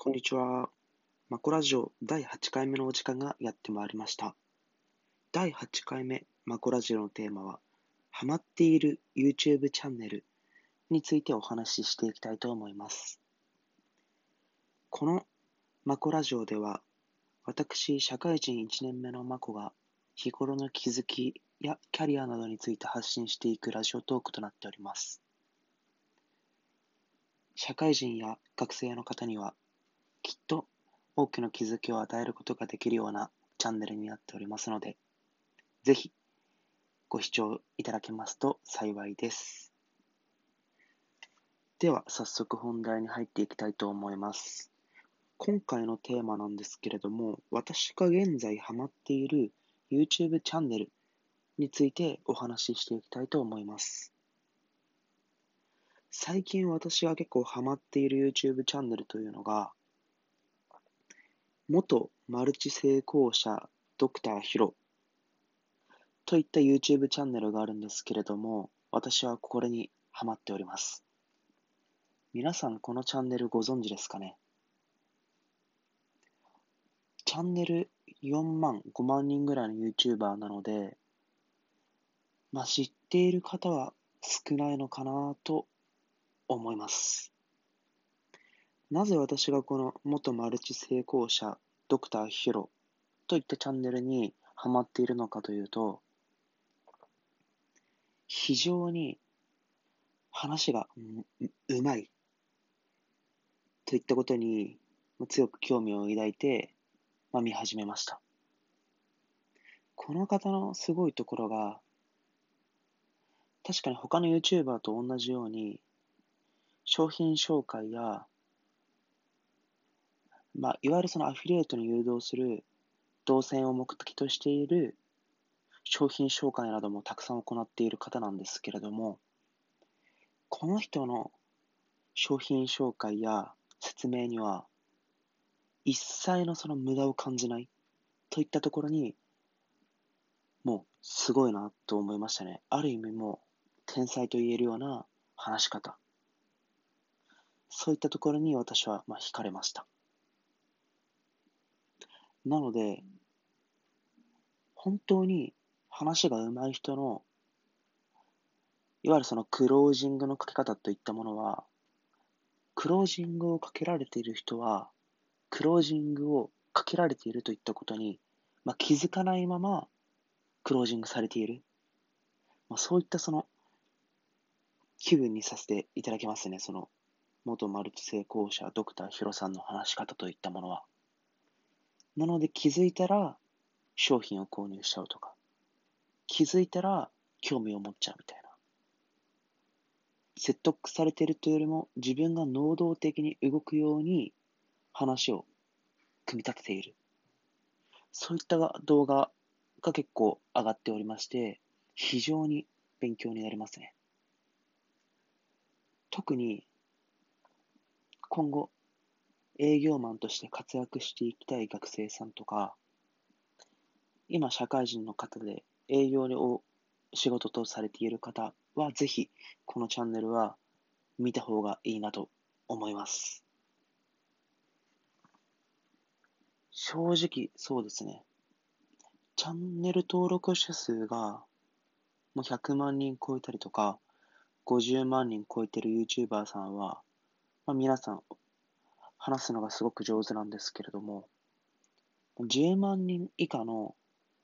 こんにちは。マコラジオ第8回目のお時間がやってまいりました。第8回目マコラジオのテーマは、ハマっている YouTube チャンネルについてお話ししていきたいと思います。このマコラジオでは、私、社会人1年目のマコが日頃の気づきやキャリアなどについて発信していくラジオトークとなっております。社会人や学生の方にはきっと多くの気づきを与えることができるようなチャンネルになっておりますので、ぜひご視聴いただけますと幸いです。では、早速本題に入っていきたいと思います。今回のテーマなんですけれども、私が現在ハマっている YouTube チャンネルについてお話ししていきたいと思います。最近私が結構ハマっている YouTube チャンネルというのが、元マルチ成功者ドクターヒロといった YouTube チャンネルがあるんですけれども、私はこれにハマっております。皆さんこのチャンネルご存知ですかね？チャンネル4万、5万人ぐらいの YouTuber なので、まあ、知っている方は少ないのかなと思います。なぜ私がこの元マルチ成功者ドクターヒロといったチャンネルにハマっているのかというと、非常に話がうまいといったことに強く興味を抱いて、まあ、見始めました。この方のすごいところが、確かに他の YouTuber と同じように、商品紹介やまあ、いわゆるそのアフィリエイトに誘導する動線を目的としている商品紹介などもたくさん行っている方なんですけれども、この人の商品紹介や説明には一切のその無駄を感じないといったところにもうすごいなと思いましたね。ある意味もう天才と言えるような話し方。そういったところに私はまあ惹かれました。なので、本当に話が上手い人の、いわゆるそのクロージングのかけ方といったものは、クロージングをかけられている人は、クロージングをかけられているといったことに、まあ、気づかないままクロージングされている。まあ、そういったその気分にさせていただきますね。その元マルチ成功者ドクターヒロさんの話し方といったものは。なので気づいたら商品を購入しちゃうとか、気づいたら興味を持っちゃうみたいな。説得されているというよりも自分が能動的に動くように話を組み立てている。そういった動画が結構上がっておりまして、非常に勉強になりますね。特に今後営業マンとして活躍していきたい学生さんとか、今社会人の方で営業を仕事とされている方は、ぜひこのチャンネルは見た方がいいなと思います。正直、そうですね。チャンネル登録者数がもう100万人超えたりとか、50万人超えてる YouTuber さんは、まあ、皆さん話すのがすごく上手なんですけれども、10万人以下の、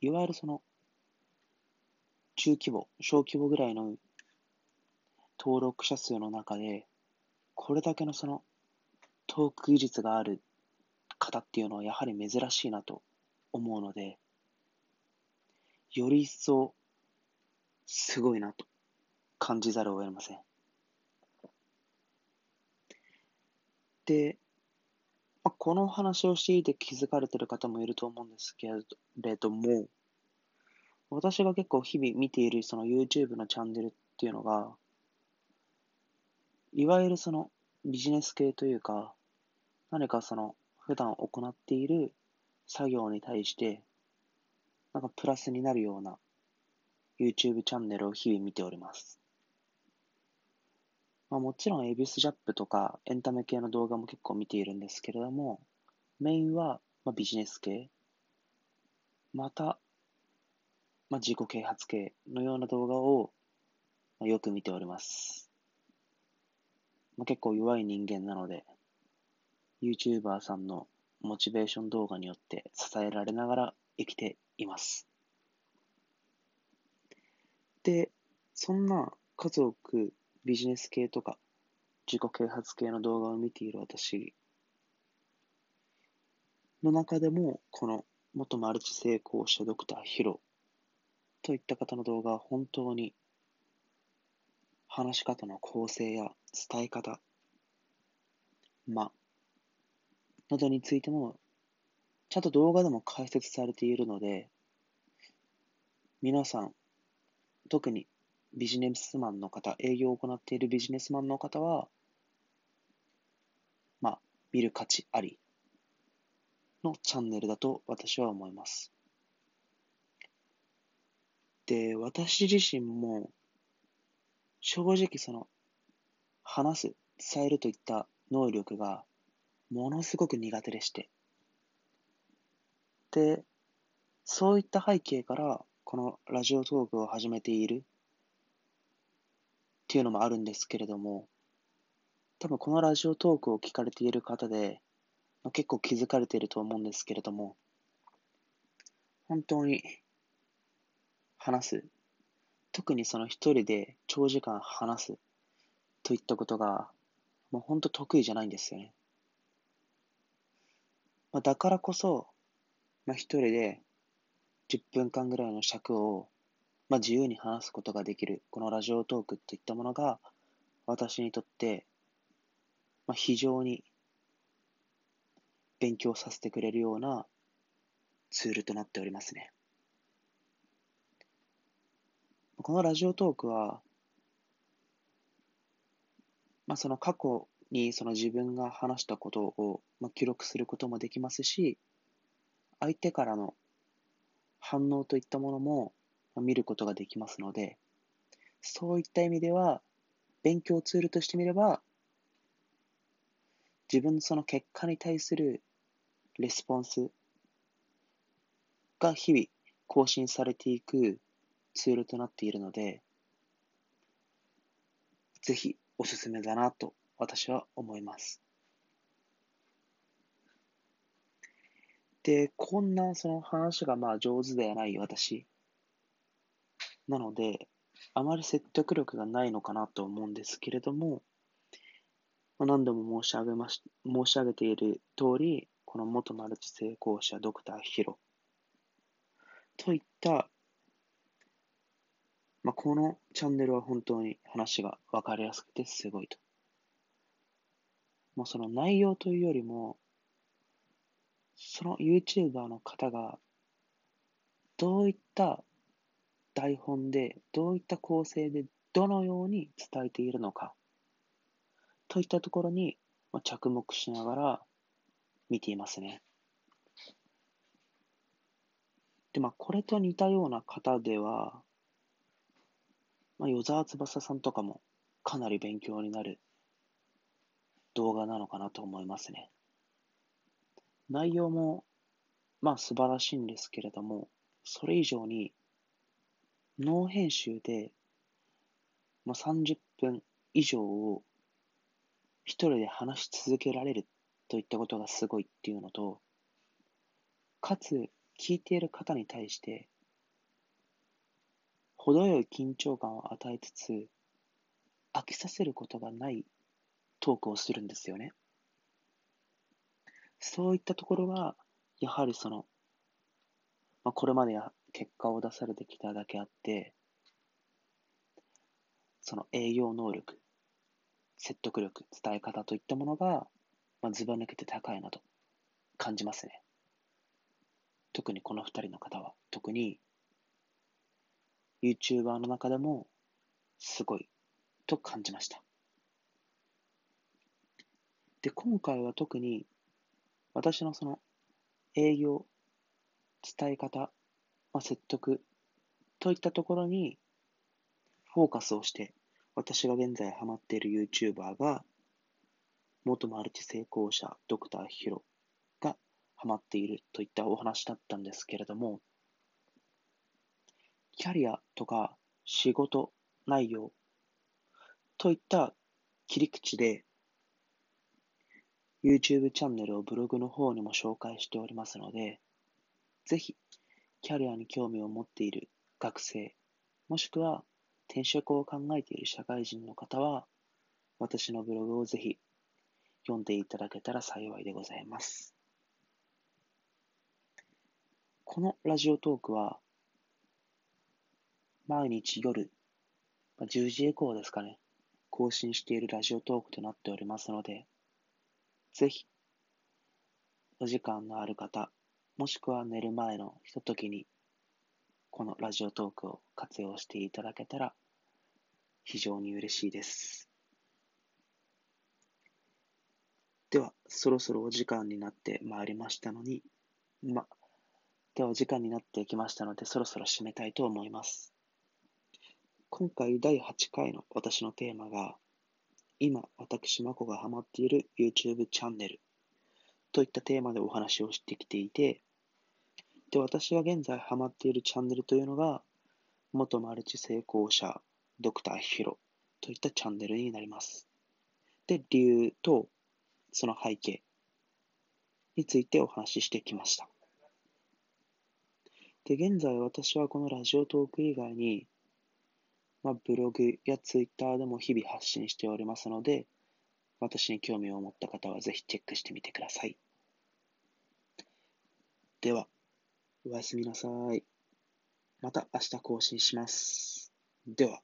いわゆるその、中規模、小規模ぐらいの登録者数の中で、これだけのその、トーク技術がある方っていうのはやはり珍しいなと思うので、より一層、すごいなと感じざるを得ません。で、この話をしていて気づかれてる方もいると思うんですけれども、私が結構日々見ているその YouTube のチャンネルっていうのが、いわゆるそのビジネス系というか、何かその普段行っている作業に対して、なんかプラスになるような YouTube チャンネルを日々見ております。まあ、もちろん、エビスジャップとかエンタメ系の動画も結構見ているんですけれども、メインは、まあ、ビジネス系、また、まあ、自己啓発系のような動画を、まあ、よく見ております。まあ、結構弱い人間なので、YouTuber さんのモチベーション動画によって支えられながら生きています。で、そんな数多くビジネス系とか自己啓発系の動画を見ている私の中でも、この元マルチ成功者ドクターヒロといった方の動画は本当に話し方の構成や伝え方、ま、などについても、ちゃんと動画でも解説されているので、皆さん、特にビジネスマンの方、営業を行っているビジネスマンの方は、まあ、見る価値ありのチャンネルだと私は思います。で、私自身も、正直その、話す、伝えるといった能力が、ものすごく苦手でして。で、そういった背景から、このラジオトークを始めているっていうのもあるんですけれども、多分このラジオトークを聞かれている方で、結構気づかれていると思うんですけれども、本当に話す。特にその一人で長時間話すといったことが、もう本当得意じゃないんですよね。まあ、だからこそ、まあ、一人で10分間ぐらいの尺を、まあ、自由に話すことができる、このラジオトークといったものが、私にとって、まあ、非常に勉強させてくれるようなツールとなっておりますね。このラジオトークは、まあ、その過去にその自分が話したことを、まあ、記録することもできますし、相手からの反応といったものも見ることができますので、そういった意味では、勉強ツールとしてみれば、自分のその結果に対するレスポンスが日々更新されていくツールとなっているので、ぜひおすすめだなと私は思います。で、こんなその話がまあ上手ではない私。なので、あまり説得力がないのかなと思うんですけれども、何度も申し上げまし、申し上げている通り、この元マルチ成功者ドクターヒロといったまあ、このチャンネルは本当に話が分かりやすくてすごいと。もうその内容というよりも、その YouTuber の方がどういった台本で、どういった構成で、どのように伝えているのか、といったところに着目しながら見ていますね。で、まあ、これと似たような方では、まあ、与沢翼さんとかもかなり勉強になる動画なのかなと思いますね。内容も、まあ素晴らしいんですけれども、それ以上に、ノー編集で、まあ、30分以上を一人で話し続けられるといったことがすごいっていうのと、かつ、聞いている方に対して、程よい緊張感を与えつつ、飽きさせることがないトークをするんですよね。そういったところが、やはりその、まあ、これまでや結果を出されてきただけあって、その営業能力、説得力、伝え方といったものが、まあ、ずば抜けて高いなと感じますね。特にこの二人の方は、特に YouTuber の中でもすごいと感じました。で、今回は特に私のその営業、伝え方、まあ、説得。といったところにフォーカスをして私が現在ハマっている YouTuber が、元マルチ成功者、ドクターヒロがハマっているといったお話だったんですけれども、キャリアとか仕事内容といった切り口で YouTube チャンネルをブログの方にも紹介しておりますので、ぜひキャリアに興味を持っている学生、もしくは転職を考えている社会人の方は、私のブログをぜひ読んでいただけたら幸いでございます。このラジオトークは、毎日夜、10時以降ですかね、更新しているラジオトークとなっておりますので、ぜひ、お時間のある方、もしくは寝る前のひとときに、このラジオトークを活用していただけたら、非常に嬉しいです。では、そろそろお時間になってまいりましたのに、ま、ではお時間になってきましたので、そろそろ締めたいと思います。今回第8回の私のテーマが、今、私、まこがハマっている YouTube チャンネルといったテーマでお話をしてきていて、で、私が現在ハマっているチャンネルというのが、元マルチ成功者、ドクターヒロといったチャンネルになります。で、理由とその背景についてお話ししてきました。で、現在私はこのラジオトーク以外に、まあ、ブログやツイッターでも日々発信しておりますので、私に興味を持った方はぜひチェックしてみてください。では、おやすみなさい。また明日更新します。では。